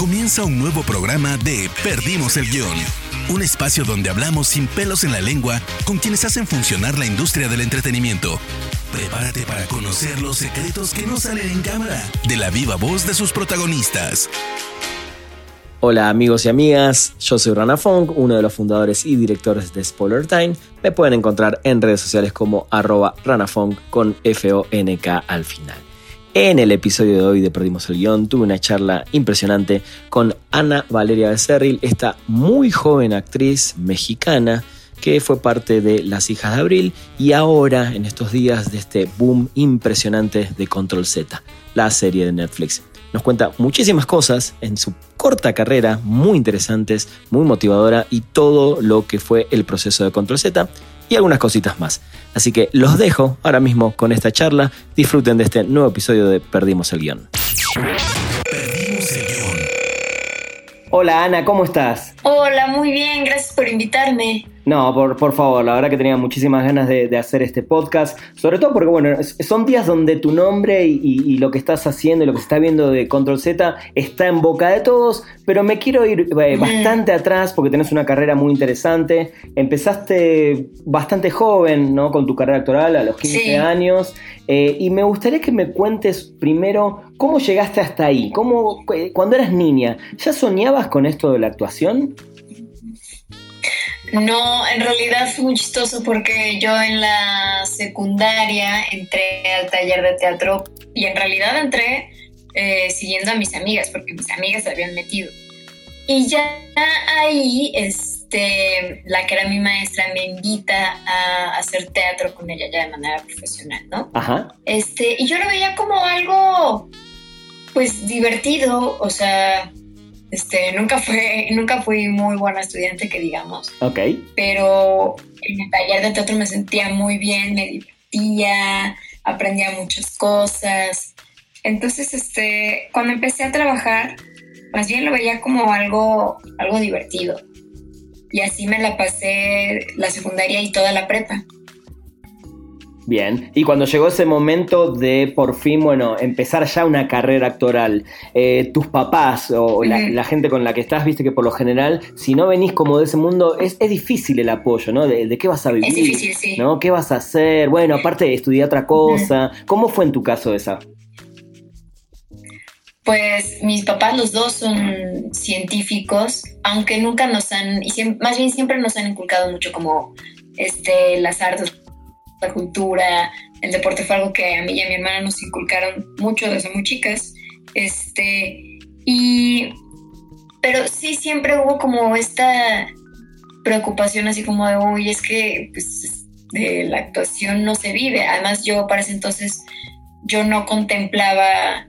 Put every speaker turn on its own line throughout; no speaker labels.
Comienza un nuevo programa de Perdimos el Guión. Un espacio donde hablamos sin pelos en la lengua con quienes hacen funcionar la industria del entretenimiento. Prepárate para conocer los secretos que no salen en cámara de la viva voz de sus protagonistas.
Hola amigos y amigas, yo soy Rana Fong, uno de los fundadores y directores de Spoiler Time. Me pueden encontrar en redes sociales como arroba ranafong con F-O-N-K al final. En el episodio de hoy de Perdimos el Guión tuve una charla impresionante con Ana Valeria Becerril, esta muy joven actriz mexicana que fue parte de Las Hijas de Abril y ahora en estos días de este boom impresionante de Control Z, la serie de Netflix. Nos cuenta muchísimas cosas en su corta carrera, muy interesantes, muy motivadora y todo lo que fue el proceso de Control Z y algunas cositas más. Así que los dejo ahora mismo con esta charla. Disfruten de este nuevo episodio de Perdimos el Guión.
Perdimos el Guión.
Hola Ana, ¿cómo estás?
Hola, muy bien, gracias por invitarme.
No, por, por favor, la verdad que tenía muchísimas ganas de, de hacer este podcast, sobre todo porque, bueno, son días donde tu nombre y, y- y lo que estás haciendo y lo que se está viendo de Control Z está en boca de todos, pero me quiero ir eh, bastante atrás porque tenés una carrera muy interesante. Empezaste bastante joven, ¿no? Con tu carrera actoral a los 15
Sí.
años, eh, y me gustaría que me cuentes primero cómo llegaste hasta ahí, cómo, eh, cuando eras niña, ¿ya soñabas con esto de la actuación?
No, en realidad fue muy chistoso porque yo en la secundaria entré al taller de teatro y en realidad entré eh, siguiendo a mis amigas porque mis amigas se habían metido. Y ya ahí, este, la que era mi maestra me invita a hacer teatro con ella ya de manera profesional, ¿no?
Ajá.
Este, y yo lo veía como algo, pues, divertido, o sea, este, nunca fue, nunca fui muy buena estudiante, que digamos,
Ok.
pero en el taller de teatro me sentía muy bien, me divertía, aprendía muchas cosas. Entonces, este, cuando empecé a trabajar, más bien lo veía como algo, algo divertido. Y así me la pasé la secundaria y toda la prepa.
Bien, y cuando llegó ese momento de por fin, bueno, empezar ya una carrera actoral, eh, tus papás o la, gente con la que estás, viste que por lo general, si no venís como de ese mundo, es, es difícil el apoyo, ¿no? De, de qué vas a vivir,
Es difícil, sí.
¿no? ¿Qué vas a hacer? Bueno, aparte de estudiar otra cosa, ¿cómo fue en tu caso esa?
Pues mis papás los dos son científicos, aunque nunca nos han, y siem- más bien siempre nos han inculcado mucho como este, las artes, la cultura, el deporte fue algo que a mí y a mi hermana nos inculcaron mucho desde muy chicas. Este, y, pero sí siempre hubo como esta preocupación así como de, uy, es que pues, de la actuación no se vive. Además yo para ese entonces yo no contemplaba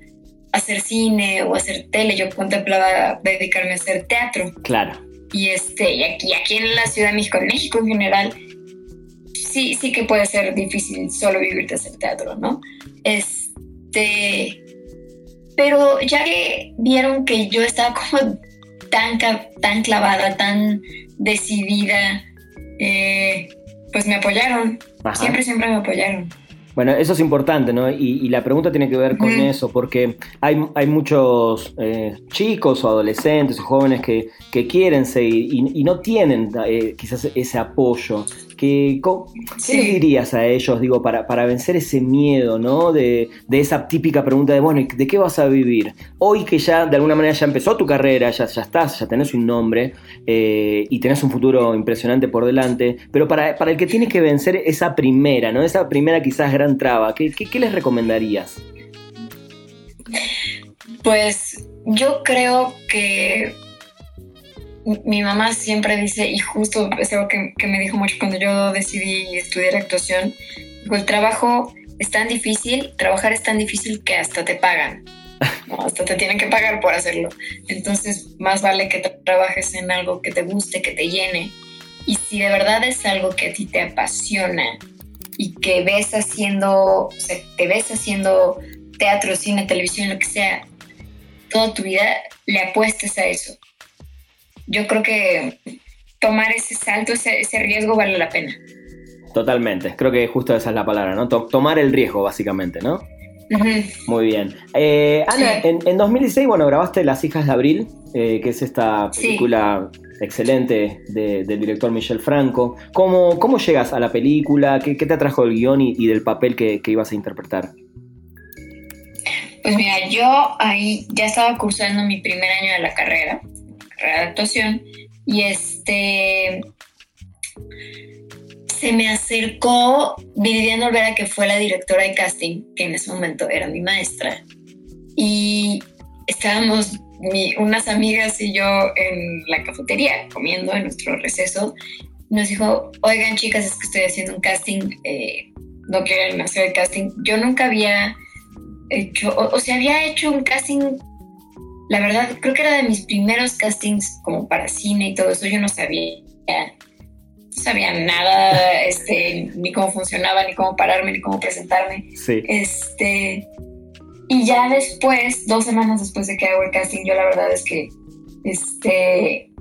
hacer cine o hacer tele, yo contemplaba dedicarme a hacer teatro.
Claro,
Y este, y aquí, aquí en la Ciudad de México, en México en general, sí, sí que puede ser difícil solo vivir de hacer teatro, ¿no? Este, pero ya que vieron que yo estaba como tan, tan clavada, tan decidida, eh, pues me apoyaron.
Ajá.
Siempre, siempre me apoyaron.
Bueno, eso es importante, ¿no? Y, y la pregunta tiene que ver con eso, porque hay, hay muchos eh, chicos o adolescentes o jóvenes que, que quieren seguir y, y no tienen eh, quizás ese apoyo. Que, ¿Qué
Sí.
les dirías a ellos, digo, para, para vencer ese miedo, ¿no? De, de esa típica pregunta de, bueno, ¿y ¿de qué vas a vivir? Hoy que ya, de alguna manera, ya empezó tu carrera, ya, ya estás, ya tenés un nombre eh, y tenés un futuro impresionante por delante, pero para, para el que tiene que vencer esa primera, ¿no? Esa primera quizás gran traba, ¿qué, qué, qué les recomendarías?
Pues yo creo que mi- mamá siempre dice, y justo es algo que, me dijo mucho cuando yo decidí estudiar actuación, dijo, el trabajo es tan difícil, trabajar es tan difícil que hasta te pagan, hasta te tienen que pagar por hacerlo. Entonces, más vale que tra- trabajes en algo que te guste, que te llene. Y si de verdad es algo que a ti te apasiona y que ves haciendo, te ves haciendo teatro, cine, televisión, lo que sea, toda tu vida le apuestes a eso. Yo creo que tomar ese salto, ese, ese riesgo vale la pena.
Totalmente, creo que justo esa es la palabra, ¿no? To- tomar el riesgo, básicamente, ¿no? Muy bien. Eh, Ana, en, 2016, bueno, grabaste Las hijas de Abril, eh, que es esta película excelente del director Michel Franco. ¿Cómo, ¿Cómo llegas a la película? ¿Qué, te atrajo el guion y, del papel que, ibas a interpretar?
Pues mira, yo ahí ya estaba cursando mi primer año de la carrera, actuación, y este se me acercó Viviana Olvera, que fue la directora de casting, que en ese momento era mi maestra, y estábamos unas amigas y yo en la cafetería comiendo en nuestro receso. Nos dijo, oigan chicas, es que estoy haciendo un casting, eh, no quieren hacer el casting. Yo nunca había hecho, o, sea, había hecho un casting, la verdad, creo que era de mis primeros castings como para cine y todo eso, yo no sabía no sabía nada, este, ni cómo funcionaba, ni cómo pararme, ni cómo presentarme.
Sí.
Este, y ya después, dos semanas después de que hago el casting, yo la verdad es que, este,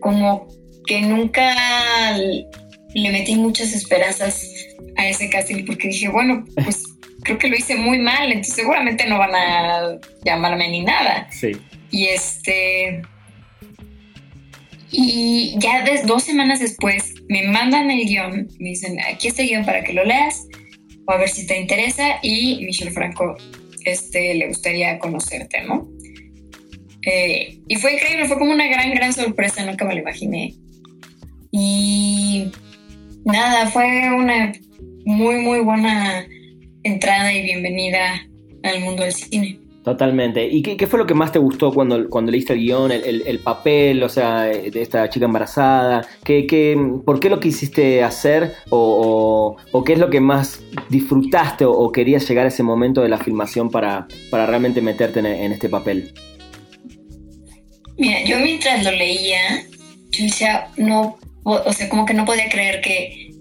como que nunca le metí muchas esperanzas a ese casting porque dije, bueno, pues creo que lo hice muy mal, entonces seguramente no van a llamarme ni nada.
Sí.
Y este, y ya dos semanas después me mandan el guion, me dicen, aquí está el guion para que lo leas, o a ver si te interesa, y Michelle Franco este, le gustaría conocerte, ¿no? Eh, y fue increíble, fue como una gran, gran sorpresa, nunca me lo imaginé. Y nada, fue una muy, muy buena entrada y bienvenida al mundo del cine.
Totalmente. ¿Y qué, fue lo que más te gustó cuando, cuando leíste el guion, el, papel, o sea, de esta chica embarazada? ¿Qué, qué, por qué lo quisiste hacer o, qué es lo que más disfrutaste o, querías llegar a ese momento de la filmación para, para realmente meterte en, este papel?
Mira, yo mientras lo leía, yo decía, no, o sea, como que no podía creer que,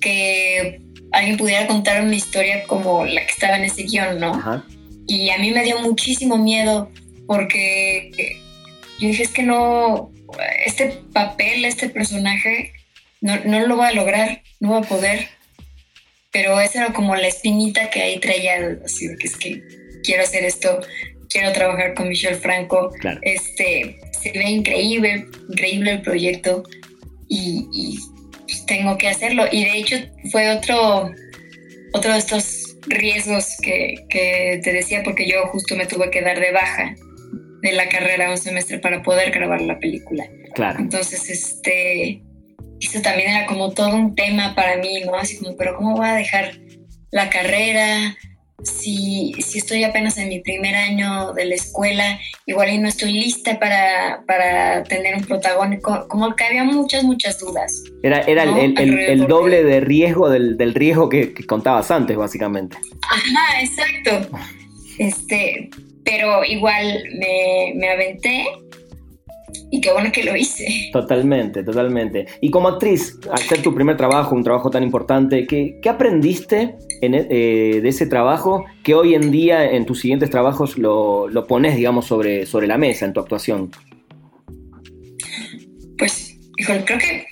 que alguien pudiera contar una historia como la que estaba en ese guion, ¿no? Ajá y a mí me dio muchísimo miedo porque yo dije, es que no, este papel, este personaje, no, no lo voy a lograr, no voy a poder. Pero esa era como la espinita que ahí traía, así que es que quiero hacer esto, quiero trabajar con Michelle Franco. Este, se ve increíble, increíble el proyecto y, pues tengo que hacerlo. Y de hecho fue otro, otro de estos riesgos que, te decía, porque yo justo me tuve que dar de baja de la carrera un semestre para poder grabar la película.
Claro.
Entonces, este, eso también era como todo un tema para mí, ¿no? Así como, pero ¿cómo voy a dejar la carrera? Si, si estoy apenas en mi primer año de la escuela, igual y no estoy lista para, para tener un protagónico, como que había muchas, muchas dudas.
Era, era el, el, doble de riesgo del, del riesgo que, que, contabas antes, básicamente.
Ajá, exacto. Este, pero igual me, me aventé y qué bueno que lo hice.
Totalmente, totalmente. Y como actriz, al ser tu primer trabajo, un trabajo tan importante, ¿qué, qué aprendiste en, eh, de ese trabajo que hoy en día en tus siguientes trabajos lo, lo, pones, digamos, sobre, sobre la mesa en tu actuación?
Pues, híjole, creo que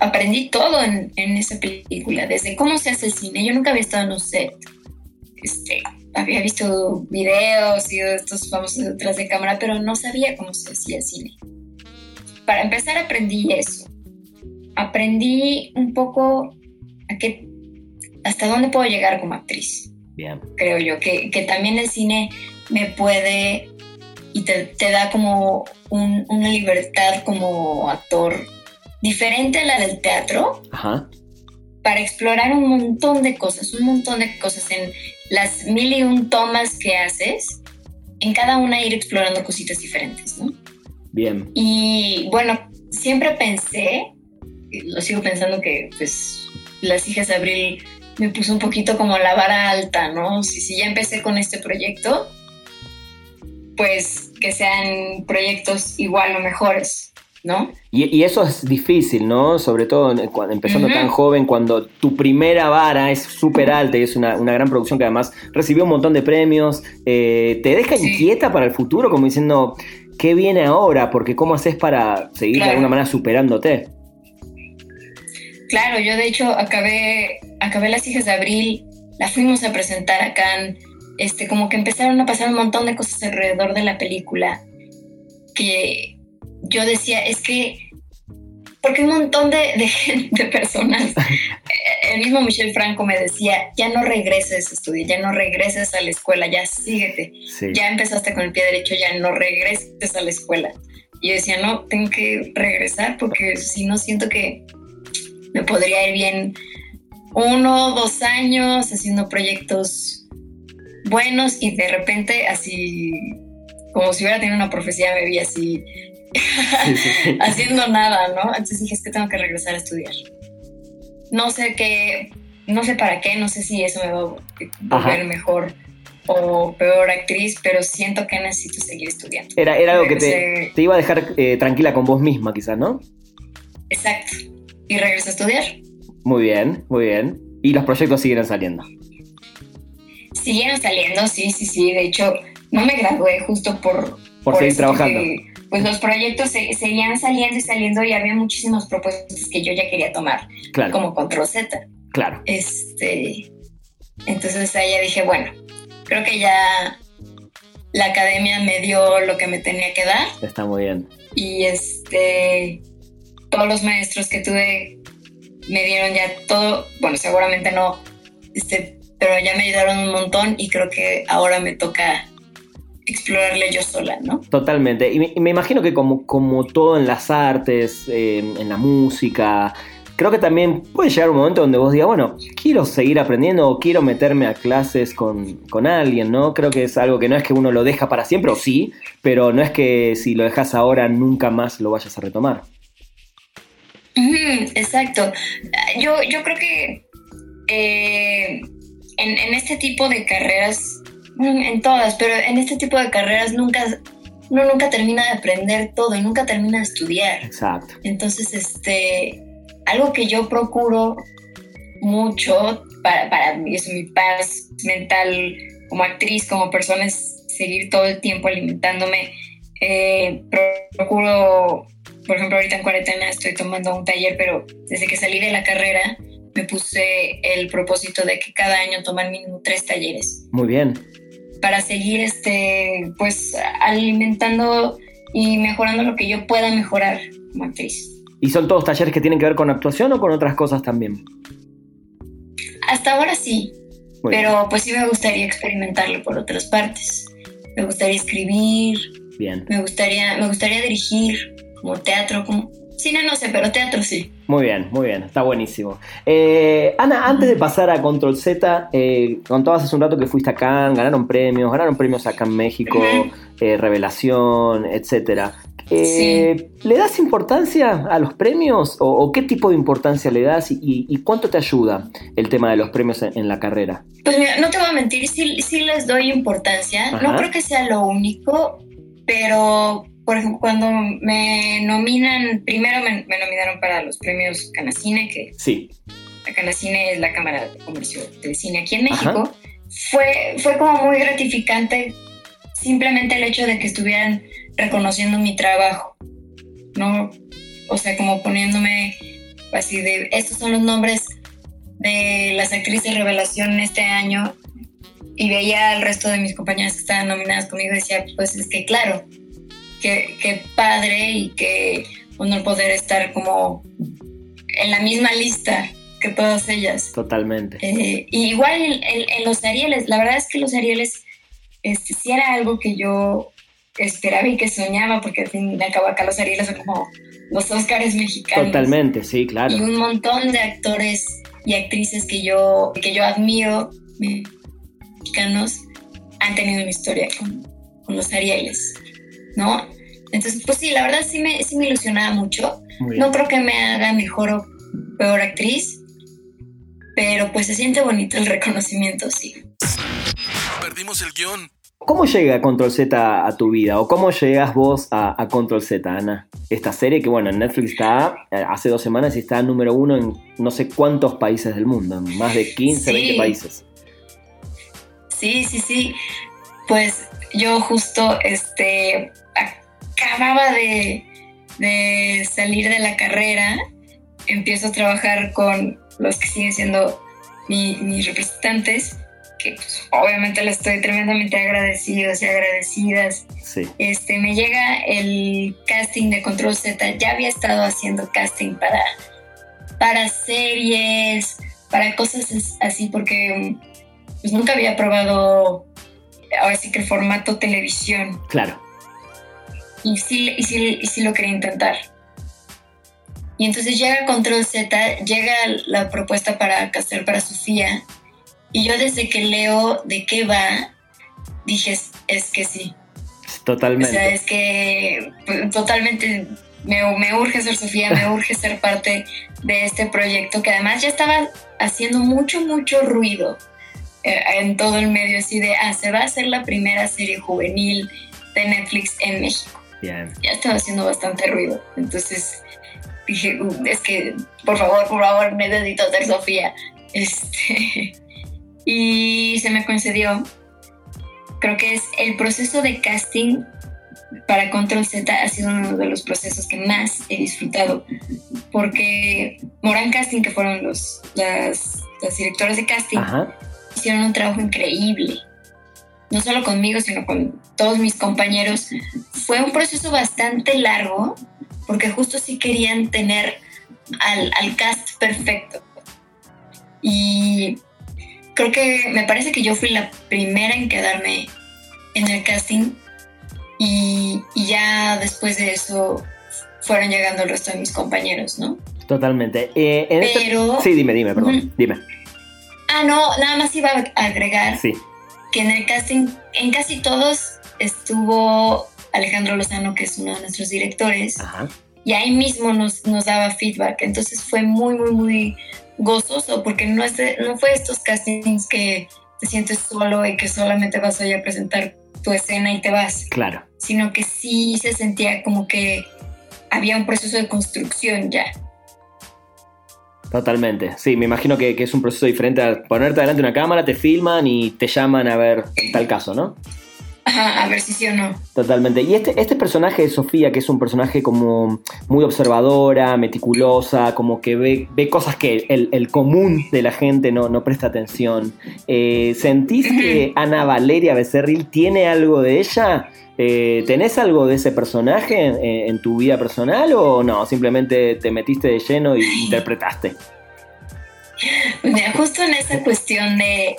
aprendí todo en, en esa película, desde cómo se hace el cine. Yo nunca había estado en un set. Este, había visto videos y estos famosos detrás de cámara, pero no sabía cómo se hacía el cine para empezar aprendí eso. Aprendí un poco a qué, hasta dónde puedo llegar como actriz.
Bien.
Creo yo, que, también el cine me puede y te, da como una libertad como actor diferente a la del teatro. Para explorar un montón de cosas, un montón de cosas en las mil y un tomas que haces, en cada una ir explorando cositas diferentes, ¿no?
Bien.
Y bueno, siempre pensé, lo sigo pensando que pues las hijas de Abril me puso un poquito como la vara alta, ¿no? Si, si ya empecé con este proyecto, pues que sean proyectos igual o mejores. ¿No?
Y, eso es difícil, ¿no? Sobre todo cuando, empezando tan joven, cuando tu primera vara es súper alta y es una, gran producción que además recibió un montón de premios, eh, ¿te deja inquieta para el futuro? Como diciendo, ¿qué viene ahora? Porque ¿cómo haces para seguir de alguna manera superándote?
Claro, yo de hecho acabé, acabé Las hijas de Abril la fuimos a presentar acá, en, este, como que empezaron a pasar un montón de cosas alrededor de la película que yo decía, es que, porque un montón de, de, de personas, el mismo Michel Franco me decía, ya no regreses a estudiar, ya no regreses a la escuela, ya síguete, ya empezaste con el pie derecho, ya no regreses a la escuela. Y yo decía, no, tengo que regresar porque si no siento que me podría ir bien uno, dos años haciendo proyectos buenos y de repente así, como si hubiera tenido una profecía, me vi así haciendo nada, ¿no? Entonces dije, es que tengo que regresar a estudiar. No sé qué, no sé para qué, no sé si eso me va a volver mejor o peor actriz, pero siento que necesito seguir estudiando.
Era, era algo que te, te, iba a dejar eh, tranquila con vos misma, quizás, ¿no?
Exacto. Y regreso a estudiar.
Muy bien, muy bien. ¿Y los proyectos siguieron saliendo?
Siguieron saliendo, sí, sí, sí. De hecho, no me gradué justo por...
Por, seguir trabajando.
Pues los proyectos seguían saliendo y saliendo y había muchísimos propuestos que yo ya quería tomar.
Claro.
Como Control Z.
Claro.
Este... Entonces ahí ya dije, bueno, creo que ya la academia me dio lo que me tenía que dar.
Está muy bien.
Y este, todos los maestros que tuve me dieron ya todo, bueno, seguramente no, este, pero ya me ayudaron un montón y creo que ahora me toca explorarle yo sola, ¿no?
Totalmente. Y me, y me imagino que como, como todo en las artes, eh, en la música, creo que también puede llegar un momento donde vos digas, bueno, quiero seguir aprendiendo o quiero meterme a clases con, con, alguien, ¿no? Creo que es algo que no es que uno lo deja para siempre, o sí, pero no es que si lo dejas ahora nunca más lo vayas a retomar.
Exacto. Yo, yo creo que eh, en, en, este tipo de carreras, en todas, pero en este tipo de carreras nunca, uno nunca termina de aprender todo y nunca termina de estudiar.
Exacto.
Entonces, este, algo que yo procuro mucho para, para mí, es mi paz mental como actriz, como persona, es seguir todo el tiempo alimentándome. Eh, procuro por ejemplo, ahorita en cuarentena estoy tomando un taller, pero desde que salí de la carrera me puse el propósito de que cada año tomar mínimo tres talleres.
Muy bien.
Para seguir, este, pues, alimentando y mejorando lo que yo pueda mejorar como actriz.
¿Y son todos talleres que tienen que ver con actuación o con otras cosas también?
Hasta ahora sí, Muy pero bien. pues sí me gustaría experimentarlo por otras partes. Me gustaría escribir.
Bien.
Me gustaría, me gustaría dirigir como teatro, como cine no sé, pero teatro sí.
Muy bien, muy bien, está buenísimo. Eh, Ana, antes de pasar a Control Z, eh, contabas hace un rato que fuiste acá, ganaron premios, ganaron premios acá en México, eh, Revelación, etcétera. Eh, sí. ¿Le das importancia a los premios o, o, qué tipo de importancia le das y, y, cuánto te ayuda el tema de los premios en, en la carrera?
Pues mira, no te voy a mentir, sí, sí les doy importancia. Ajá. No creo que sea lo único, pero por ejemplo, cuando me nominan, primero me, me, nominaron para los premios Canacine, que
sí.
la Canacine es la Cámara de Comercio de Cine aquí en México, fue, fue como muy gratificante simplemente el hecho de que estuvieran reconociendo mi trabajo, ¿no? O sea, como poniéndome así de, estos son los nombres de las actrices revelación este año y veía al resto de mis compañeras que estaban nominadas conmigo y decía, pues es que claro, qué, qué padre y qué honor poder estar como en la misma lista que todas ellas.
Totalmente.
Eh, y igual en, en, en, los Arieles, la verdad es que los Arieles este, sí era algo que yo esperaba y que soñaba, porque al fin y al cabo acá los Arieles son como los Óscares mexicanos.
Totalmente, sí, claro.
Y un montón de actores y actrices que yo, que yo admiro, mexicanos, han tenido una historia con, con los Arieles, ¿no? Entonces, pues sí, la verdad sí me, sí me ilusionaba mucho. No creo que me haga mejor o peor actriz, pero pues se siente bonito el reconocimiento, sí.
Perdimos el guion.
¿Cómo llega Control Z a tu vida? ¿O cómo llegas vos a, a, Control Z, Ana? Esta serie que, bueno, en Netflix está eh, hace dos semanas y está número uno en no sé cuántos países del mundo, en más de 15, sí. 20 países.
Sí, sí, sí. Pues yo justo este, acababa de, de salir de la carrera, empiezo a trabajar con los que siguen siendo mis representantes, que pues, obviamente les estoy tremendamente agradecidos y agradecidas.
Sí.
Este, me llega el casting de Control Z, ya había estado haciendo casting para, para series, para cosas así, porque pues nunca había probado ahora sí que el formato televisión.
Claro.
Y sí, y sí, y sí lo quería intentar. Y entonces llega Control Z, llega la propuesta para casar para Sofía. Y yo desde que leo de qué va, dije, es, que sí.
Totalmente.
O sea, es que pues, totalmente me, me, urge ser Sofía, me urge ser parte de este proyecto que además ya estaba haciendo mucho, mucho ruido en todo el medio, así de, ah, se va a hacer la primera serie juvenil de Netflix en México.
Ya
estaba haciendo bastante ruido. Entonces, dije, uh, es que, por favor, por favor, necesito ser Sofía. Este, y se me concedió. Creo que es el proceso de casting para Control Z ha sido uno de los procesos que más he disfrutado. Porque Moran Casting, que fueron los, las, las directoras de casting, hicieron un trabajo increíble. No solo conmigo, sino con todos mis compañeros. Fue un proceso bastante largo porque justo sí querían tener al, cast perfecto. Y creo que me parece que yo fui la primera en quedarme en el casting y, ya después de eso fueron llegando el resto de mis compañeros, ¿no?
Totalmente. Eh,
este Pero...
Sí, dime, dime, perdón, dime.
Ah, no, nada más iba a agregar que en el casting, en casi todos estuvo Alejandro Lozano, que es uno de nuestros directores, y ahí mismo nos, nos daba feedback. Entonces fue muy, muy, muy gozoso, porque no, es no fue estos castings que te sientes solo y que solamente vas a ir a presentar tu escena y te vas.
Claro.
Sino que sí se sentía como que había un proceso de construcción ya.
Totalmente, sí, me imagino que, que, es un proceso diferente a ponerte delante de una cámara, te filman y te llaman a ver tal caso, ¿no?
A ver si sí o no.
Totalmente. Y este, este personaje de Sofía, que es un personaje como muy observadora, meticulosa, como que ve, ve cosas que el, común de la gente no, no presta atención. Eh, ¿Sentís que Ana Valeria Becerril tiene algo de ella? Eh, ¿Tenés algo de ese personaje en, en, tu vida personal o no? Simplemente te metiste de lleno y interpretaste.
Mira, justo en esa cuestión de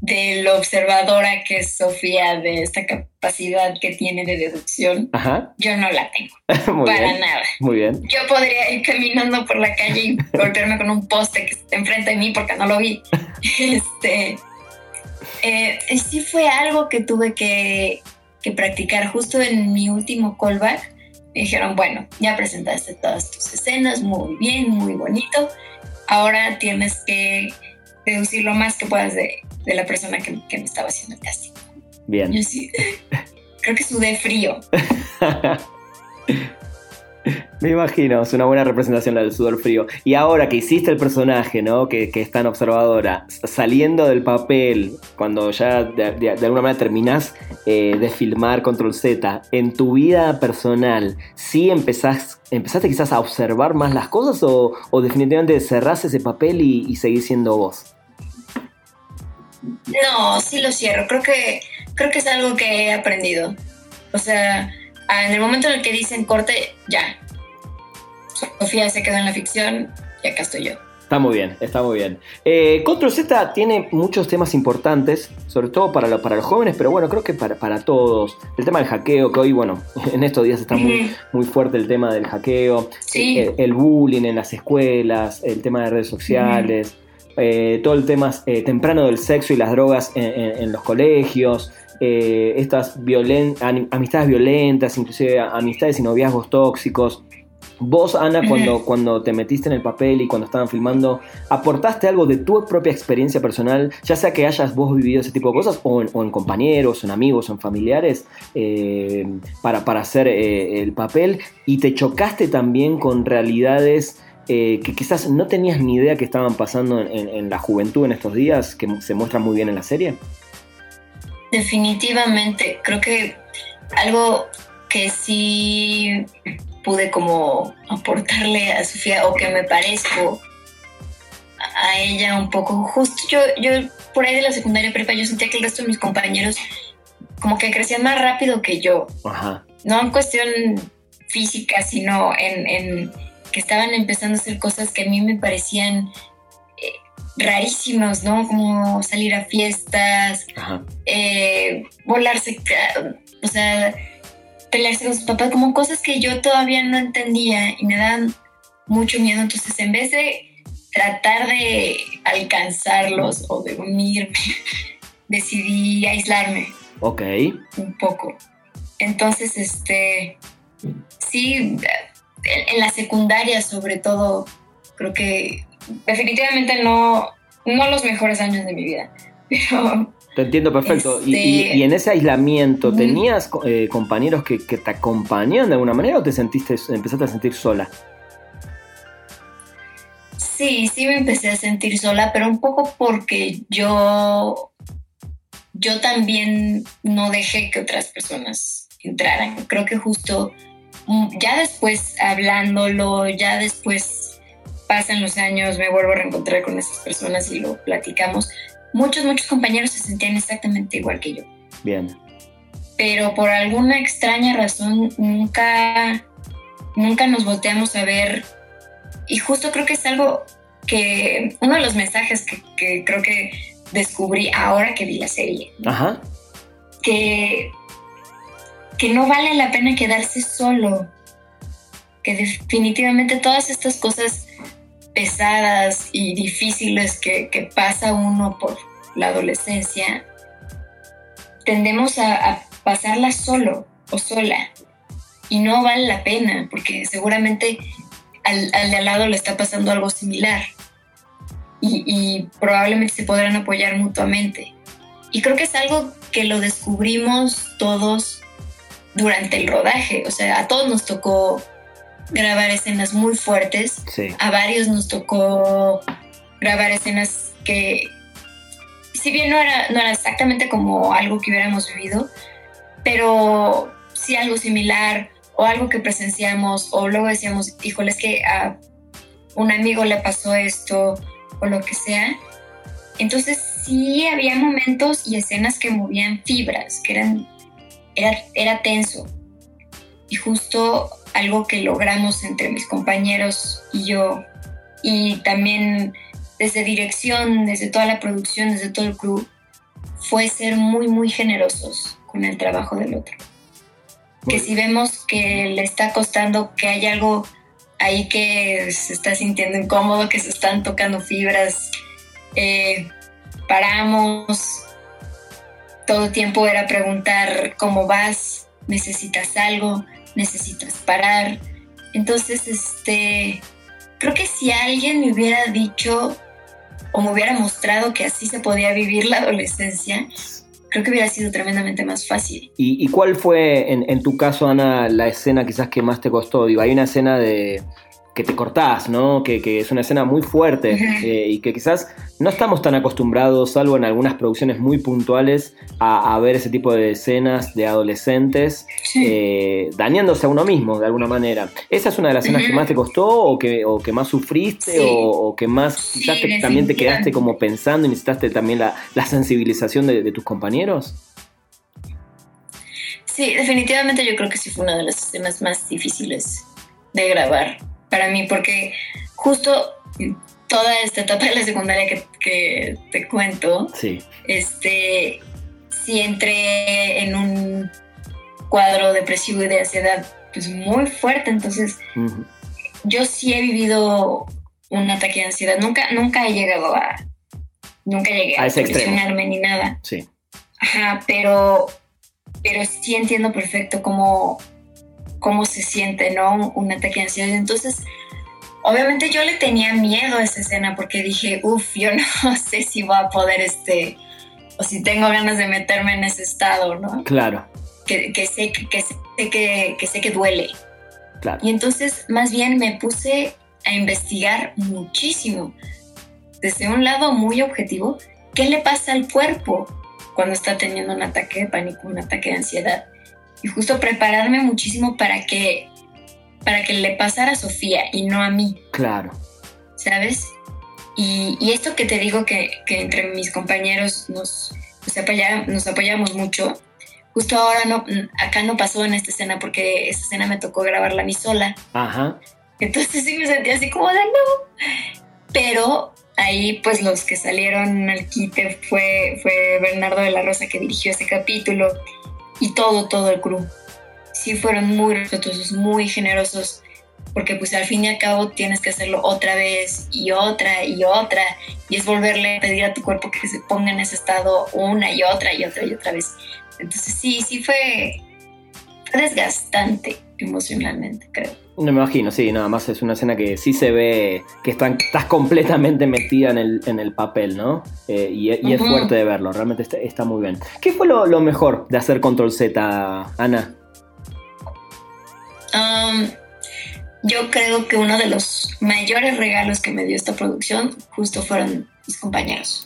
de lo observadora que es Sofía, de esta capacidad que tiene de deducción, yo no la tengo. para nada.
Muy bien.
Yo podría ir caminando por la calle y golpearme con un poste que está enfrente de mí porque no lo vi. este. Eh, sí fue algo que tuve que, que practicar justo en mi último callback. Me dijeron, bueno, ya presentaste todas tus escenas, muy bien, muy bonito. Ahora tienes que deducir lo más que puedas de, de la persona que, me estaba haciendo el casting.
Bien.
Yo sí, creo que sudé frío.
Me imagino, es una buena representación la del sudor frío. Y ahora que hiciste el personaje, ¿no? Que, que es tan observadora, saliendo del papel, cuando ya de, alguna manera terminás eh, de filmar Control Z, en tu vida personal, ¿sí empezás, empezaste quizás a observar más las cosas o, definitivamente cerrás ese papel y, y seguís siendo vos?
No, sí lo cierro. Creo que, creo que es algo que he aprendido. O sea, en el momento en el que dicen corte, ya. Sofía se quedó en la ficción y acá estoy yo.
Está muy bien, está muy bien. Eh, Control Z tiene muchos temas importantes, sobre todo para, para los jóvenes, pero bueno, creo que para, para todos. El tema del hackeo, que hoy, bueno, en estos días está muy, muy fuerte el tema del hackeo,
sí.
el, bullying en las escuelas, el tema de redes sociales. Eh, todo el tema eh, temprano del sexo y las drogas en, los colegios, eh, estas amistades violentas, inclusive amistades y noviazgos tóxicos. Vos, Ana, cuando, cuando te metiste en el papel y cuando estaban filmando, ¿aportaste algo de tu propia experiencia personal, ya sea que hayas vos vivido ese tipo de cosas o en, compañeros, en amigos, en familiares, para, para hacer el papel? ¿Y te chocaste también con realidades eh, que quizás no tenías ni idea que estaban pasando en, la juventud en estos días, que se muestran muy bien en la serie?
Definitivamente, creo que algo que sí pude como aportarle a Sofía o que me parezco a ella un poco. Justo yo, yo por ahí de la secundaria prepa, yo sentía que el resto de mis compañeros como que crecían más rápido que yo.
Ajá.
No en cuestión física, sino en, en que estaban empezando a hacer cosas que a mí me parecían eh, rarísimas, ¿no? Como salir a fiestas, eh, volarse, o sea, pelearse con sus papás, como cosas que yo todavía no entendía y me dan mucho miedo. Entonces, en vez de tratar de alcanzarlos o de unirme, decidí aislarme
Ok.
un poco. Entonces, este, sí, en, en la secundaria sobre todo, creo que definitivamente no, no los mejores años de mi vida, pero
Te entiendo perfecto. Y,
Este-
y- y en ese aislamiento. ¿tenías eh, compañeros que, que te acompañaban de alguna manera o te sentiste, empezaste a sentir sola?
Sí, sí me empecé a sentir sola, pero un poco porque yo, yo también no dejé que otras personas entraran. Creo que justo ya después hablándolo, ya después pasan los años, me vuelvo a reencontrar con esas personas y lo platicamos. Muchos, muchos compañeros se sentían exactamente igual que yo,
Bien.
pero por alguna extraña razón nunca, nunca nos volteamos a ver y justo creo que es algo que uno de los mensajes que, que creo que descubrí ahora que vi la serie,
Ajá.
que, que no vale la pena quedarse solo, que definitivamente todas estas cosas pesadas y difíciles que, que pasa uno por la adolescencia, tendemos a, pasarlas solo o sola y no vale la pena porque seguramente al, al de al lado le está pasando algo similar y, y probablemente se podrán apoyar mutuamente. Y creo que es algo que lo descubrimos todos durante el rodaje. O sea, a todos nos tocó grabar escenas muy fuertes.
Sí.
A varios nos tocó grabar escenas que, si bien no era, no era exactamente como algo que hubiéramos vivido, pero sí algo similar o algo que presenciamos o luego decíamos, híjole, es que a un amigo le pasó esto o lo que sea. Entonces sí había momentos y escenas que movían fibras, que eran, era, era tenso. Y justo algo que logramos entre mis compañeros y yo, y también desde dirección, desde toda la producción, desde todo el crew, fue ser muy, muy generosos con el trabajo del otro. Que si vemos que le está costando, que hay algo ahí que se está sintiendo incómodo, que se están tocando fibras, eh, paramos. Todo tiempo era preguntar cómo vas, necesitas algo, necesitas parar. Entonces, este, creo que si alguien me hubiera dicho o me hubiera mostrado que así se podía vivir la adolescencia, creo que hubiera sido tremendamente más fácil.
¿Y, y cuál fue, en, en, tu caso, Ana, la escena quizás que más te costó? Digo, hay una escena de que te cortás, ¿no? Que, que es una escena muy fuerte eh, y que quizás no estamos tan acostumbrados, salvo en algunas producciones muy puntuales, a, a ver ese tipo de escenas de adolescentes sí. eh, dañándose a uno mismo de alguna manera. ¿Esa es una de las escenas uh -huh. que más te costó o que, o que más sufriste sí. o, o, que más quizás
sí,
te, también te quedaste como pensando y necesitaste también la, la sensibilización de, de tus compañeros?
Sí, definitivamente yo creo que sí fue una de las escenas más difíciles de grabar para mí, porque justo toda esta etapa de la secundaria que, que te cuento,
sí.
este, sí entré en un cuadro depresivo y de ansiedad pues muy fuerte, entonces uh -huh. yo sí he vivido un ataque de ansiedad, nunca, nunca he llegado a, nunca llegué a, a presionarme ni nada.
Sí.
Ajá, pero, pero sí entiendo perfecto cómo cómo se siente, ¿no? Un ataque de ansiedad. Entonces, obviamente yo le tenía miedo a esa escena porque dije, uff, yo no sé si voy a poder, este, o si tengo ganas de meterme en ese estado, ¿no?
Claro.
Que, que sé, que, que, sé que, que sé que duele.
Claro.
Y entonces, más bien me puse a investigar muchísimo, desde un lado muy objetivo, qué le pasa al cuerpo cuando está teniendo un ataque de pánico, un ataque de ansiedad y justo prepararme muchísimo para que para que le pasara a Sofía y no a mí.
Claro.
¿Sabes? Y, esto que te digo que, entre mis compañeros nos, nos, apoyamos mucho, justo ahora no, acá no pasó en esta escena porque esta escena me tocó grabarla a mí sola.
Ajá.
Entonces sí me sentí así como de no. Pero ahí pues los que salieron al quite fue, fue Bernardo de la Rosa que dirigió ese capítulo y todo, todo el crew. Sí fueron muy respetuosos, muy generosos, porque pues al fin y al cabo tienes que hacerlo otra vez y otra y otra, y es volverle a pedir a tu cuerpo que se ponga en ese estado una y otra y otra y otra vez. Entonces sí, sí fue, desgastante emocionalmente, creo.
No me imagino, sí, nada más es una escena que sí se ve que estás completamente metida en el, en el papel, ¿no? Eh, y, es fuerte de verlo, realmente está, muy bien. ¿Qué fue lo, mejor de hacer Control Z, Ana?
Um, yo creo que uno de los mayores regalos que me dio esta producción justo fueron mis compañeros.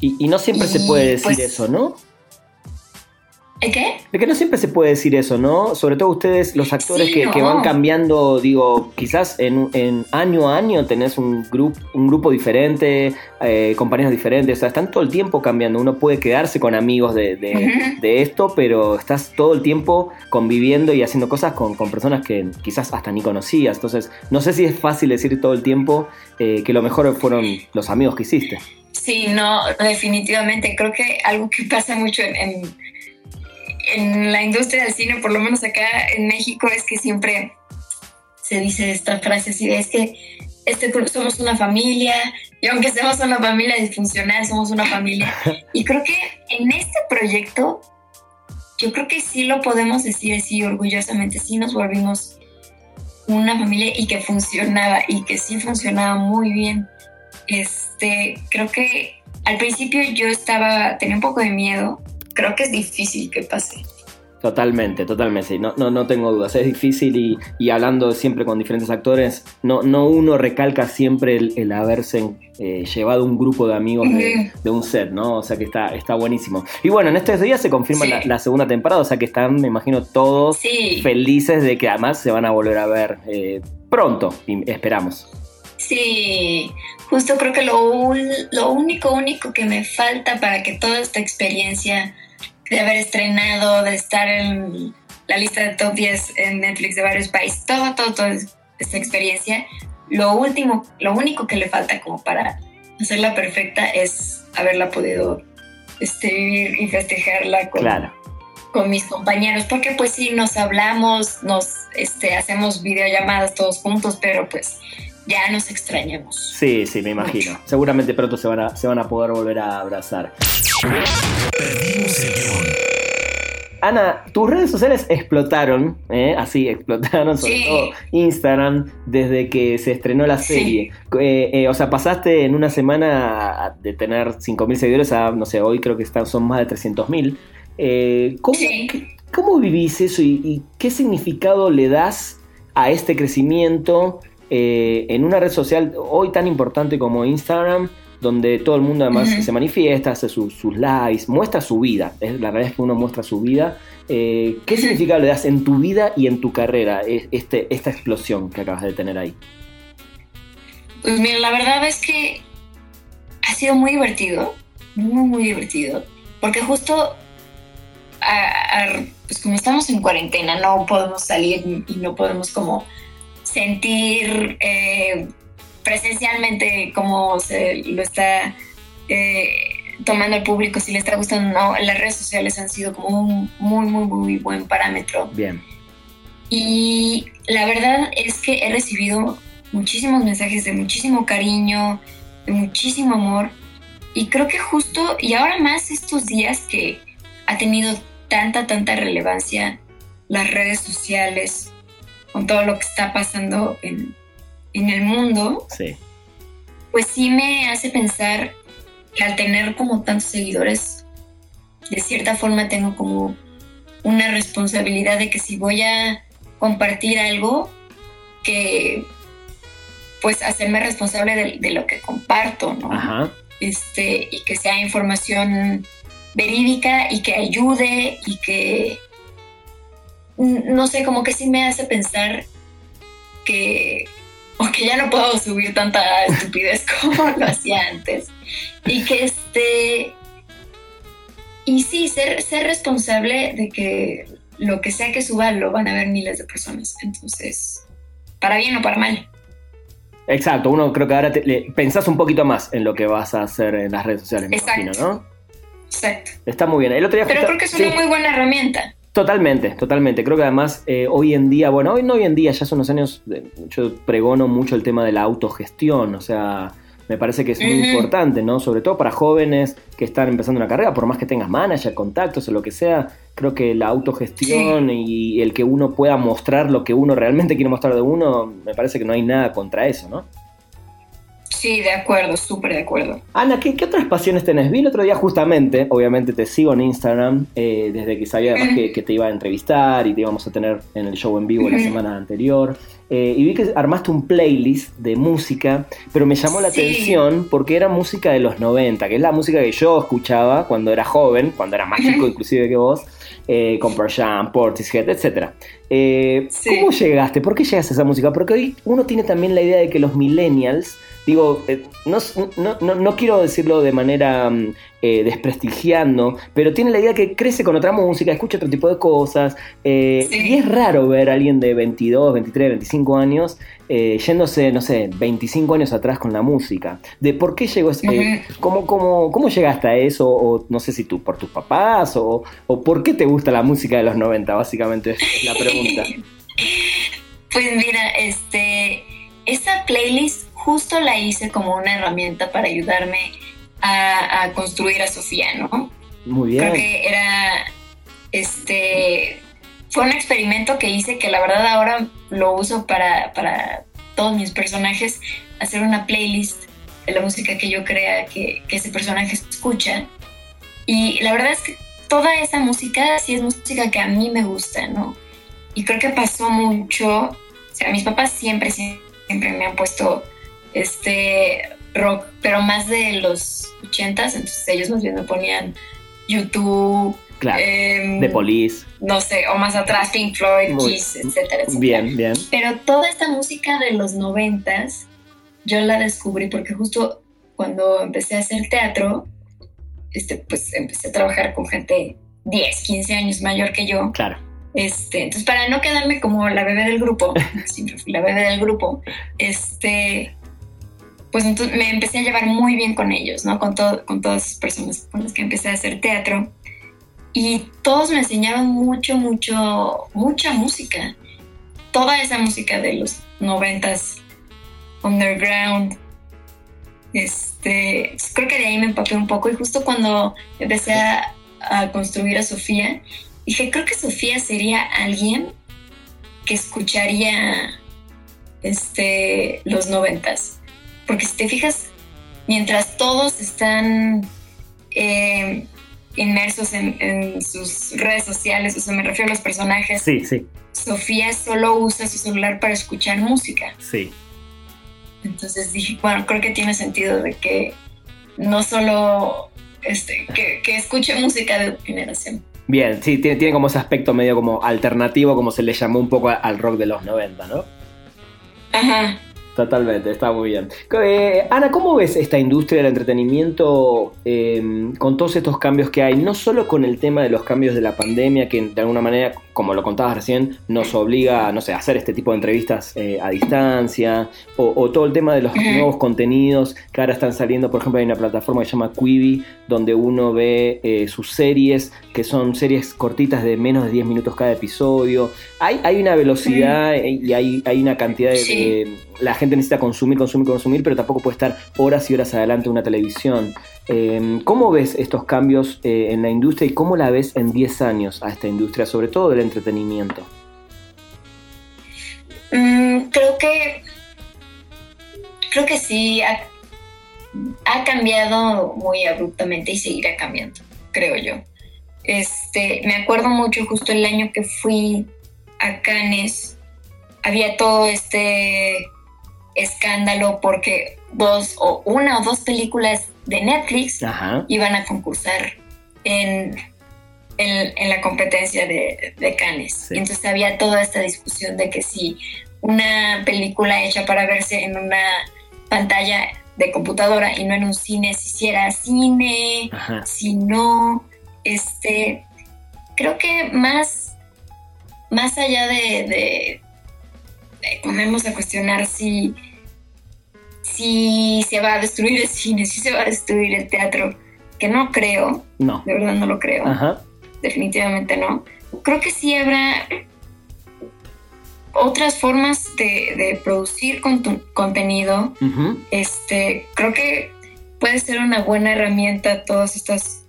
Y, no siempre se puede decir pues eso, ¿no?
¿El qué?
De que no siempre se puede decir eso, ¿no? Sobre todo ustedes, los actores que, van cambiando, digo, quizás en, año a año tenés un, grupo un grupo diferente, eh, compañeros diferentes, o sea, están todo el tiempo cambiando. Uno puede quedarse con amigos de, esto, pero estás todo el tiempo conviviendo y haciendo cosas con, personas que quizás hasta ni conocías. Entonces, no sé si es fácil decir todo el tiempo eh, que lo mejor fueron los amigos que hiciste.
Sí, no, definitivamente. Creo que algo que pasa mucho en en la industria del cine, por lo menos acá en México, es que siempre se dice esta frase así de es que este, somos una familia y aunque seamos una familia disfuncional, somos una familia. Y creo que en este proyecto, yo creo que sí lo podemos decir así orgullosamente, sí nos volvimos una familia y que funcionaba y que sí funcionaba muy bien. Este, creo que al principio yo estaba, tenía un poco de miedo creo que es difícil que pase.
Totalmente, totalmente, no, no, no tengo dudas, es difícil y, hablando siempre con diferentes actores, no, no uno recalca siempre el, haberse eh, llevado un grupo de amigos de, un set, ¿no? O sea que está, está buenísimo. Y bueno, en estos días se confirma la, segunda temporada, o sea que están, me imagino, todos felices de que además se van a volver a ver eh, pronto, esperamos.
Sí, justo creo que lo, lo único, único que me falta para que toda esta experiencia de haber estrenado, de estar en la lista de top 10 en Netflix de varios países, todo, todo, toda esta experiencia, lo último, lo único que le falta como para hacerla perfecta es haberla podido este, vivir y festejarla con, con mis compañeros, porque pues sí, nos hablamos, nos este, hacemos videollamadas todos juntos, pero pues ya nos extrañamos.
Sí, sí, me imagino. Seguramente pronto se van a, se van a poder volver a abrazar. Ana, tus redes sociales explotaron, ¿eh? así explotaron, sobre todo Instagram, desde que se estrenó la serie. Eh, eh, o sea, pasaste en una semana de tener 5.000 seguidores a, no sé, hoy creo que están, son más de 300.000. Eh, ¿cómo, ¿Cómo vivís eso y, qué significado le das a este crecimiento en una red social hoy tan importante como Instagram? donde todo el mundo además se manifiesta, hace sus likes, muestra su vida. Es, la realidad es que uno muestra su vida. Eh, ¿Qué significado le das en tu vida y en tu carrera este, esta explosión que acabas de tener ahí?
Pues mira, la verdad es que ha sido muy divertido, muy, muy divertido, porque justo pues como estamos en cuarentena, no podemos salir y no podemos como sentir eh, presencialmente cómo se lo está eh, tomando el público, si le está gustando o no, las redes sociales han sido como un muy, muy, muy buen parámetro.
Bien.
Y la verdad es que he recibido muchísimos mensajes de muchísimo cariño, de muchísimo amor. Y creo que justo, y ahora más estos días que ha tenido tanta, tanta relevancia las redes sociales, con todo lo que está pasando en, en el mundo,
sí.
pues sí me hace pensar que al tener como tantos seguidores, de cierta forma tengo como una responsabilidad de que si voy a compartir algo, que pues hacerme responsable de, lo que comparto, ¿no? Este, y que sea información verídica y que ayude y que, no sé, como que sí me hace pensar que, o que ya no puedo subir tanta estupidez como lo hacía antes. Y que este... Y sí, ser, ser responsable de que lo que sea que suba lo van a ver miles de personas. Entonces, para bien o para mal.
Exacto, uno creo que ahora te, pensás un poquito más en lo que vas a hacer en las redes sociales, me imagino, ¿no?
Exacto.
Está muy bien. El otro día
Pero creo que es una muy buena herramienta.
Totalmente, totalmente. Creo que además eh, hoy en día, bueno, hoy no hoy en día, ya hace unos años, yo pregono mucho el tema de la autogestión, o sea, me parece que es muy importante, ¿no? Sobre todo para jóvenes que están empezando una carrera, por más que tengas manager, contactos o lo que sea, creo que la autogestión y el que uno pueda mostrar lo que uno realmente quiere mostrar de uno, me parece que no hay nada contra eso, ¿no?
Sí, de acuerdo, súper de acuerdo.
Ana, ¿qué, otras pasiones tenés? Vi el otro día justamente, obviamente te sigo en Instagram, eh, desde que sabía además que, te iba a entrevistar y te íbamos a tener en el show en vivo la semana anterior. Eh, y vi que armaste un playlist de música, pero me llamó la atención porque era música de los 90, que es la música que yo escuchaba cuando era joven, cuando era más chico inclusive que vos, eh, con Pearl Jam, Portishead, etc. ¿Cómo llegaste? ¿Por qué llegaste a esa música? Porque hoy uno tiene también la idea de que los millennials digo, eh, no, no, no, quiero decirlo de manera mm, eh, desprestigiando, pero tiene la idea que crece con otra música, escucha otro tipo de cosas, eh, y es raro ver a alguien de 22, 23, 25 años yéndose, no sé, 25 años atrás con la música. De por qué llegó ese, cómo, cómo, cómo, llegaste a eso, o no sé si tú, por tus papás, o, o por qué te gusta la música de los 90, básicamente es la pregunta.
Pues mira, este, esa playlist justo la hice como una herramienta para ayudarme a, construir a Sofía, ¿no?
Muy bien.
Creo que era, este, fue un experimento que hice que la verdad ahora lo uso para, para todos mis personajes, hacer una playlist de la música que yo crea que, que ese personaje escucha. Y la verdad es que toda esa música sí es música que a mí me gusta, ¿no? Y creo que pasó mucho, o sea, mis papás siempre, siempre me han puesto este rock, pero más de los ochentas, entonces ellos más bien me ponían YouTube,
claro, em, de Police,
no sé, o más atrás Pink Floyd, Kiss, etcétera, etcétera.
Bien, bien.
Pero toda esta música de los noventas, yo la descubrí porque justo cuando empecé a hacer teatro, este, pues empecé a trabajar con gente 10, 15 años mayor que yo.
Claro.
Este, entonces, para no quedarme como la bebé del grupo, siempre fui la bebé del grupo, este, pues entonces me empecé a llevar muy bien con ellos, ¿no? Con, todo, con todas las personas con las que empecé a hacer teatro. Y todos me enseñaron mucho, mucho, mucha música. Toda esa música de los noventas, underground. Este, pues creo que de ahí me empapé un poco y justo cuando empecé a, a construir a Sofía, dije, creo que Sofía sería alguien que escucharía este, los noventas porque si te fijas, mientras todos están eh, inmersos en, sus redes sociales, o sea, me refiero a los personajes.
Sí, sí.
Sofía solo usa su celular para escuchar música.
Sí.
Entonces dije, bueno, creo que tiene sentido de que no solo este, que, escuche música de generación.
Bien, sí, tiene, tiene, como ese aspecto medio como alternativo, como se le llamó un poco al rock de los 90, ¿no?
Ajá.
Totalmente, está muy bien. Eh, Ana, ¿cómo ves esta industria del entretenimiento em, con todos estos cambios que hay? No solo con el tema de los cambios de la pandemia, que de alguna manera, como lo contabas recién, nos obliga, no sé, a hacer este tipo de entrevistas eh, a distancia, o, todo el tema de los nuevos contenidos que ahora están saliendo. Por ejemplo, hay una plataforma que se llama Quibi, donde uno ve eh, sus series, que son series cortitas de menos de 10 minutos cada episodio. Hay, hay una velocidad y hay, hay una cantidad de la gente necesita consumir, consumir, consumir, pero tampoco puede estar horas y horas adelante de una televisión. Em, ¿Cómo ves estos cambios eh, en la industria y cómo la ves en 10 años a esta industria, sobre todo del entretenimiento?
Mm, creo que creo que sí ha, ha, cambiado muy abruptamente y seguirá cambiando, creo yo. Este, me acuerdo mucho justo el año que fui a Cannes, había todo este escándalo porque dos o una o dos películas de Netflix iban a concursar en, en, la competencia de, de Cannes. Entonces había toda esta discusión de que si una película hecha para verse en una pantalla de computadora y no en un cine, si hiciera cine, si no, este, creo que más, más allá de, de, a cuestionar si, si se va a destruir el cine, si se va a destruir el teatro, que no creo,
no.
de verdad no lo creo, definitivamente no. Creo que sí habrá otras formas de, producir contenido. este, creo que puede ser una buena herramienta todas estas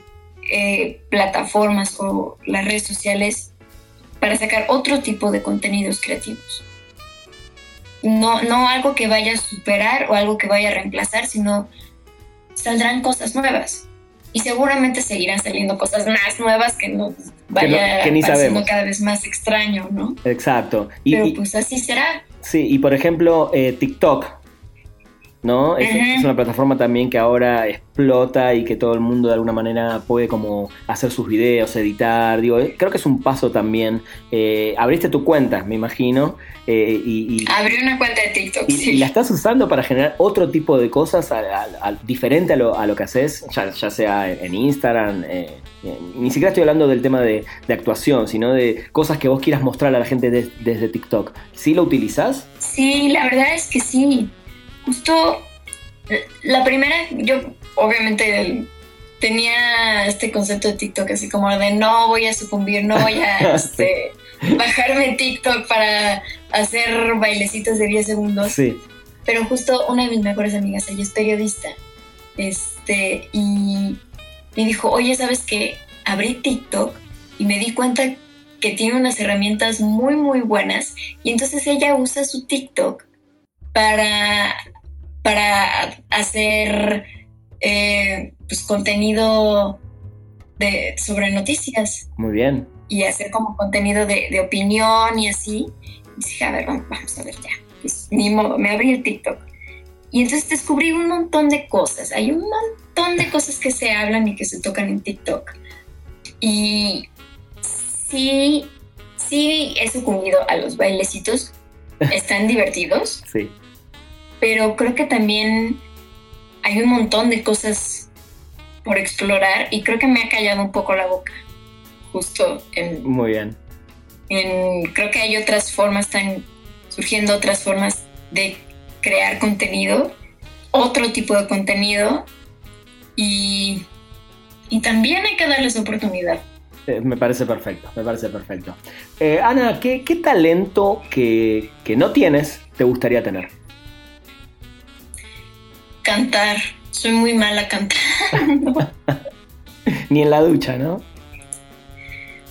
eh, plataformas o las redes sociales para sacar otro tipo de contenidos creativos. No, no algo que vaya a superar o algo que vaya a reemplazar, sino saldrán cosas nuevas y seguramente seguirán saliendo cosas más nuevas que nos vaya que, cada vez más extraño, ¿no?
Exacto.
Pero pues así será.
Sí, y por ejemplo, eh, TikTok ¿no? Es, una plataforma también que ahora explota y que todo el mundo de alguna manera puede como hacer sus videos, editar, digo, eh, creo que es un paso también. Eh, abriste tu cuenta, me imagino.
Eh, y, Abrí una cuenta de TikTok,
y, sí. y, la estás usando para generar otro tipo de cosas diferente a lo, a lo, que haces, ya, sea en Instagram, ni siquiera estoy hablando del tema de, actuación, sino de cosas que vos quieras mostrar a la gente desde TikTok. ¿Sí lo utilizás?
Sí, la verdad es que sí justo la primera, yo obviamente tenía este concepto de TikTok así como de no voy a sucumbir, no voy a este, bajarme TikTok para hacer bailecitos de 10 segundos.
Sí.
Pero justo una de mis mejores amigas, ella es periodista, este, y me dijo, oye, ¿sabes qué? Abrí TikTok y me di cuenta que tiene unas herramientas muy, muy buenas. Y entonces ella usa su TikTok para, para hacer eh, pues, contenido de, sobre noticias.
Muy bien.
Y hacer como contenido de, opinión y así. Y dije, a ver, vamos, a ver ya. Pues ni modo, me abrí el TikTok. Y entonces descubrí un montón de cosas. Hay un montón de cosas que se hablan y que se tocan en TikTok. Y sí, sí he sucumbido a los bailecitos. Están divertidos.
Sí
pero creo que también hay un montón de cosas por explorar y creo que me ha callado un poco la boca, justo en...
Muy bien.
creo que hay otras formas, están surgiendo otras formas de crear contenido, otro tipo de contenido y, y también hay que darles oportunidad.
Eh, me parece perfecto, me parece perfecto. Eh, Ana, ¿qué, talento que, que no tienes te gustaría tener?
Cantar. Soy muy mala cantando.
Ni en la ducha, ¿no?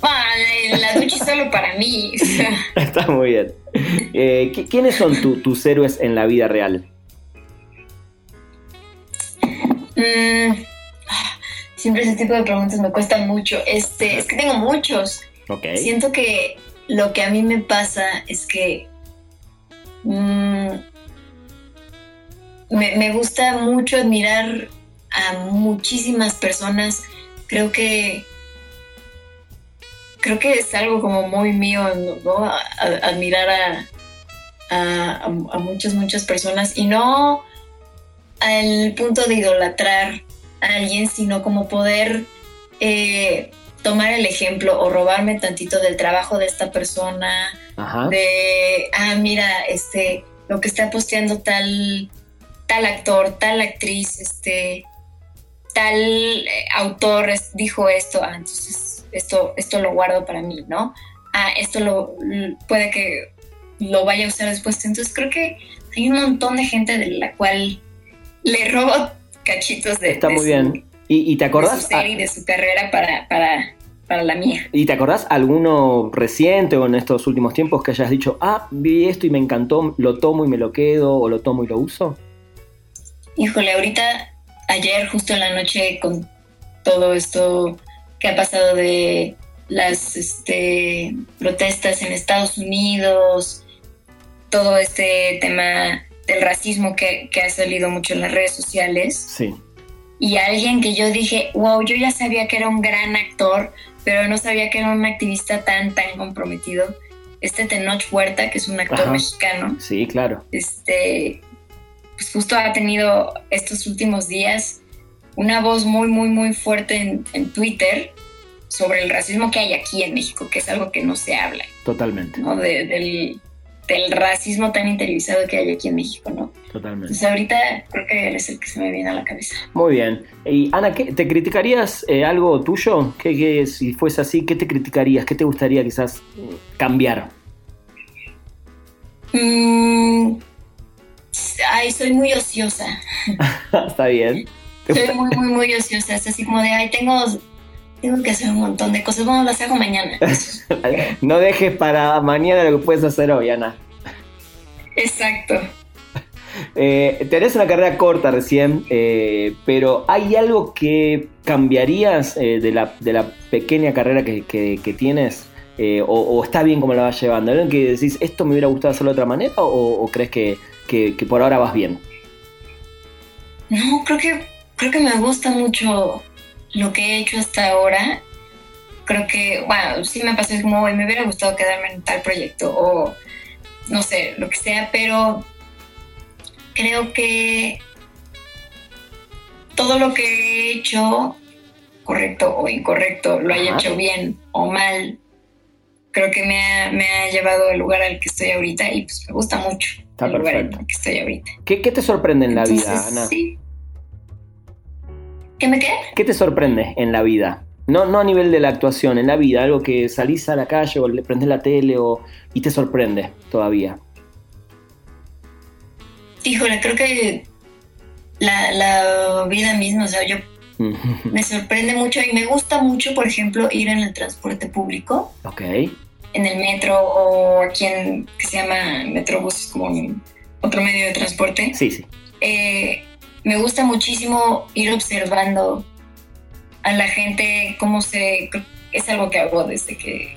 Vale, en la ducha es solo para mí.
Está muy bien. Eh, ¿Quiénes son tus héroes en la vida real?
Mm, siempre ese tipo de preguntas me cuestan mucho. Este, es que tengo muchos.
Okay.
Siento que lo que a mí me pasa es que mm, me, gusta mucho admirar a muchísimas personas. Creo que creo que es algo como muy mío, ¿no? admirar a, muchas, muchas personas y no al punto de idolatrar a alguien, sino como poder eh, tomar el ejemplo o robarme tantito del trabajo de esta persona, de, ah, mira, este, lo que está posteando tal tal actor, tal actriz, este, tal eh, autor dijo esto, ah, entonces esto, esto lo guardo para mí, ¿no? Ah, esto lo puede que lo vaya a usar después. Entonces creo que hay un montón de gente de la cual le robo cachitos de,
Está muy bien. ¿Y, te acordás?
De su serie, de su carrera para, para, para la mía.
¿Y te acordás alguno reciente o en estos últimos tiempos que hayas dicho, ah, vi esto y me encantó, lo tomo y me lo quedo o lo tomo y lo uso?
Híjole, ahorita, ayer justo en la noche con todo esto que ha pasado de las este, protestas en Estados Unidos, todo este tema del racismo que, ha salido mucho en las redes sociales.
Sí.
Y alguien que yo dije, wow, yo ya sabía que era un gran actor, pero no sabía que era un activista tan, tan comprometido. Este Tenoch Huerta, que es un actor mexicano.
Sí, claro.
Este, pues justo ha tenido estos últimos días una voz muy, muy, muy fuerte en, en Twitter sobre el racismo que hay aquí en México, que es algo que no se habla.
Totalmente.
¿no? De, del, del, racismo tan interiorizado que hay aquí en México, ¿no?
Totalmente.
Entonces ahorita creo que él es el que se me viene a la cabeza.
Muy bien. Y Ana, ¿qué, ¿te criticarías eh, algo tuyo? ¿Qué, ¿Qué, si fuese así, qué te criticarías? ¿Qué te gustaría quizás cambiar?
Mm, ay, soy muy ociosa.
Está bien.
Soy muy, muy, muy ociosa. Es así como de, ay, tengo tengo que hacer un montón de cosas. Bueno, las hago mañana.
no dejes para mañana lo que puedes hacer hoy, Ana.
Exacto.
Eh, tenés una carrera corta recién, eh, pero ¿hay algo que cambiarías eh, de, la, de, la, pequeña carrera que, que, que tienes? Eh, o, o, está bien como la vas llevando? ¿Algo que decís, esto me hubiera gustado hacerlo de otra manera? ¿O, o crees que, que, por ahora vas bien?
No, creo que, creo que me gusta mucho lo que he hecho hasta ahora, creo que, bueno, sí me pasó como, me hubiera gustado quedarme en tal proyecto o no sé, lo que sea, pero creo que todo lo que he hecho, correcto o incorrecto, lo haya hecho bien o mal, creo que me ha, me ha, llevado al lugar al que estoy ahorita y pues me gusta mucho
Está
el
perfecto.
lugar en el que estoy ahorita.
¿Qué, qué te sorprende en la vida, Ana?
Sí. ¿Qué me qué?
¿Qué te sorprende en la vida? No, no a nivel de la actuación, en la vida, algo que salís a la calle o le prendes la tele o, y te sorprende todavía.
Híjole, creo que la, la vida misma, o sea, yo me sorprende mucho y me gusta mucho, por ejemplo, ir en el transporte público.
Ok.
En el metro o aquí en, que se llama Metrobús, como un, otro medio de transporte.
Sí, sí.
Eh, me gusta muchísimo ir observando a la gente cómo se... Es algo que hago desde que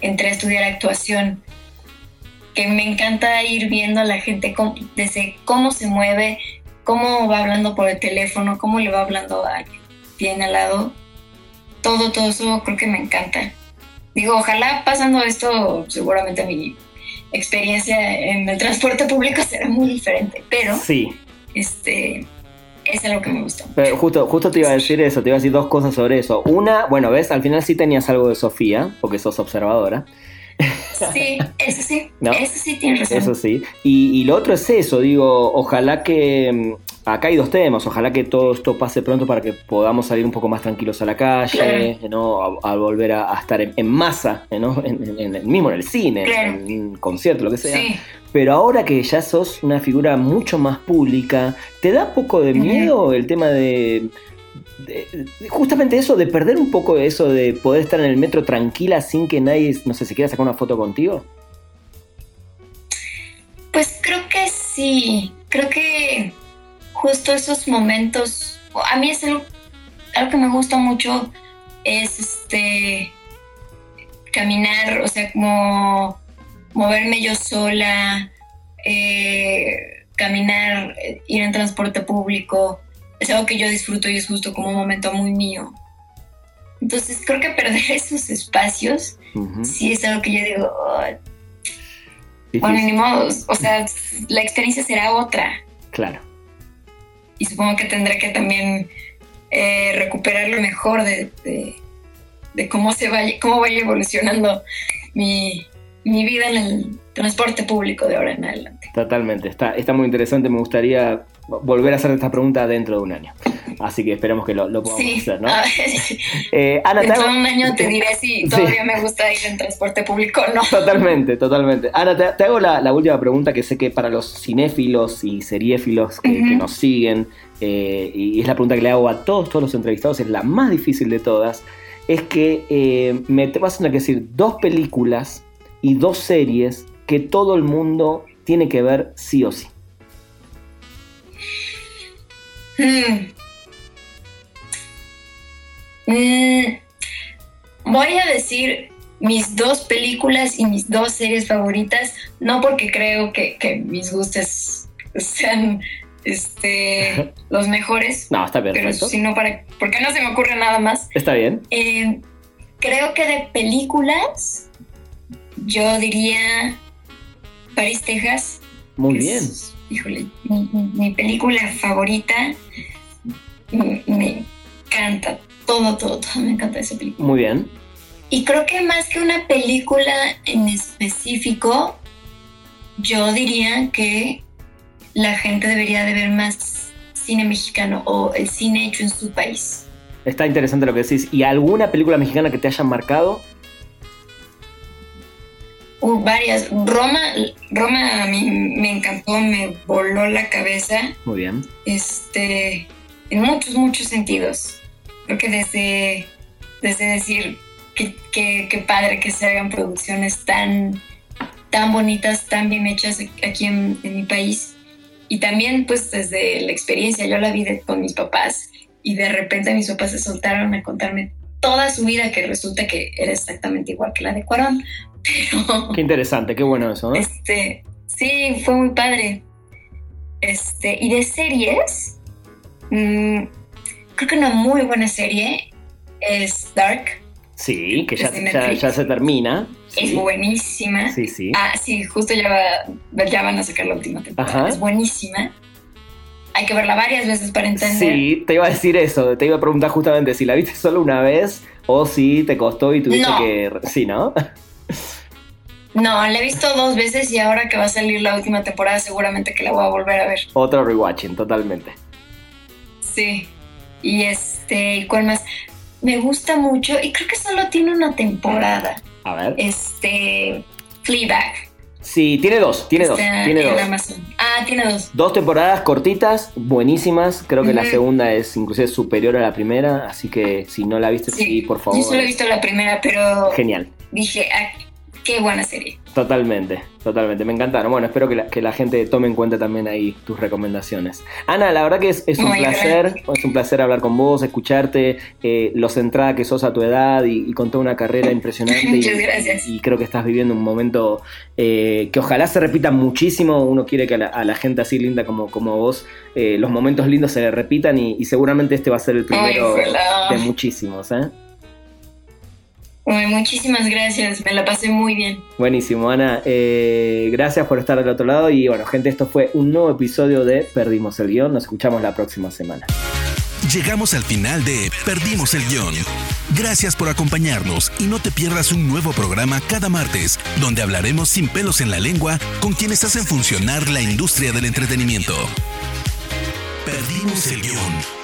entré a estudiar actuación, que me encanta ir viendo a la gente cómo, desde cómo se mueve, cómo va hablando por el teléfono, cómo le va hablando a quien tiene al lado. Todo, todo eso creo que me encanta. Digo, ojalá pasando esto, seguramente mi experiencia en el transporte público será muy diferente, pero...
Sí
este, es algo que me gusta.
Pero justo, justo te iba a decir eso, te iba a decir dos cosas sobre eso. Una, bueno, ves, al final sí tenías algo de Sofía, porque sos observadora.
Sí, eso sí, ¿No? eso sí tienes razón.
Eso sí. Y, y, lo otro es eso, digo, ojalá que. Acá hay dos temas, ojalá que todo esto pase pronto para que podamos salir un poco más tranquilos a la calle, claro. ¿no? a, a, volver a, a estar en, en masa, ¿no? En, en, mismo en el cine,
claro.
en un concierto, lo que sea.
Sí.
Pero ahora que ya sos una figura mucho más pública, ¿te da poco de miedo el tema de, de, de, justamente eso, de perder un poco de eso, de poder estar en el metro tranquila sin que nadie, no sé, se quiera sacar una foto contigo?
Pues creo que sí, creo que justo esos momentos, a mí es algo, algo que me gusta mucho, es este caminar, o sea, como moverme yo sola, eh, caminar, ir en transporte público, es algo que yo disfruto y es justo como un momento muy mío. Entonces creo que perder esos espacios uh -huh. sí es algo que yo digo, oh, bueno, ni modo, o sea, la experiencia será otra.
Claro.
Y supongo que tendré que también eh, recuperar lo mejor de, de, de, cómo se vaya, cómo vaya evolucionando mi, mi vida en el transporte público de ahora en adelante.
Totalmente, está, está muy interesante, me gustaría volver a hacer esta pregunta dentro de un año. Así que esperemos que lo, lo podamos
sí.
hacer, ¿no?
Ah,
eh, Ana,
dentro de un año te diré si todavía sí. me gusta ir en transporte público o no.
Totalmente, totalmente. Ana, te, te hago la, la, última pregunta que sé que para los cinéfilos y seriéfilos que, uh -huh. que nos siguen, eh, y es la pregunta que le hago a todos, todos los entrevistados, es la más difícil de todas, es que eh, me te vas a tener que decir dos películas y dos series que todo el mundo tiene que ver sí o sí.
Mm. Mm. Voy a decir mis dos películas y mis dos series favoritas, no porque creo que, que mis gustos sean este, los mejores.
No, está perfecto.
Pero sino para, porque no se me ocurre nada más.
Está bien.
Eh, creo que de películas, yo diría París, Texas.
Muy bien.
Es híjole, mi, película favorita me, encanta, todo, todo, todo, me encanta esa película.
Muy bien.
Y creo que más que una película en específico, yo diría que la gente debería de ver más cine mexicano o el cine hecho en su país.
Está interesante lo que decís. ¿Y alguna película mexicana que te haya marcado?
Uh, varias. Roma, Roma a mí me encantó, me voló la cabeza.
Muy bien.
Este, en muchos, muchos sentidos. Creo que desde, desde decir que, padre que se hagan producciones tan, tan bonitas, tan bien hechas aquí en, mi país. Y también, pues, desde la experiencia, yo la vi con mis papás y de repente mis papás se soltaron a contarme toda su vida que resulta que era exactamente igual que la de Cuarón.
Qué interesante, qué bueno eso, ¿no?
Este, sí, fue muy padre. Este, y de series, mm, creo que una muy buena serie es Dark.
Sí, que ya, se termina.
Es buenísima.
Sí, sí.
Ah, sí, justo ya, ya van a sacar la última temporada. Es buenísima. Hay que verla varias veces para entender.
Sí, te iba a decir eso. Te iba a preguntar justamente si la viste solo una vez o si te costó y tuviste que. Sí, ¿no?
No, la he visto dos veces y ahora que va a salir la última temporada seguramente que la voy a volver a ver.
Otro rewatching, totalmente.
Sí. Y este, ¿cuál más? Me gusta mucho y creo que solo tiene una temporada.
A ver.
Este, Fleabag.
Sí, tiene dos, tiene dos, tiene dos.
Ah, tiene dos.
Dos temporadas cortitas, buenísimas. Creo que la segunda es inclusive superior a la primera, así que si no la viste, sí, por favor.
Yo solo he visto la primera, pero...
Genial.
Dije, qué buena serie.
Totalmente, totalmente. Me encantaron. Bueno, espero que la, que la, gente tome en cuenta también ahí tus recomendaciones. Ana, la verdad que es, un placer, es un placer hablar con vos, escucharte, eh, lo centrada que sos a tu edad y, con toda una carrera impresionante.
Muchas gracias.
Y creo que estás viviendo un momento eh, que ojalá se repita muchísimo. Uno quiere que a la, gente así linda como, como vos, eh, los momentos lindos se le repitan y, seguramente este va a ser el primero de muchísimos. ¿eh?
Muchísimas gracias, me la pasé muy bien.
Buenísimo, Ana. Eh, gracias por estar del otro lado. Y bueno, gente, esto fue un nuevo episodio de Perdimos el Guión. Nos escuchamos la próxima semana.
Llegamos al final de Perdimos el Guión. Gracias por acompañarnos y no te pierdas un nuevo programa cada martes, donde hablaremos sin pelos en la lengua con quienes hacen funcionar la industria del entretenimiento. Perdimos el Guión.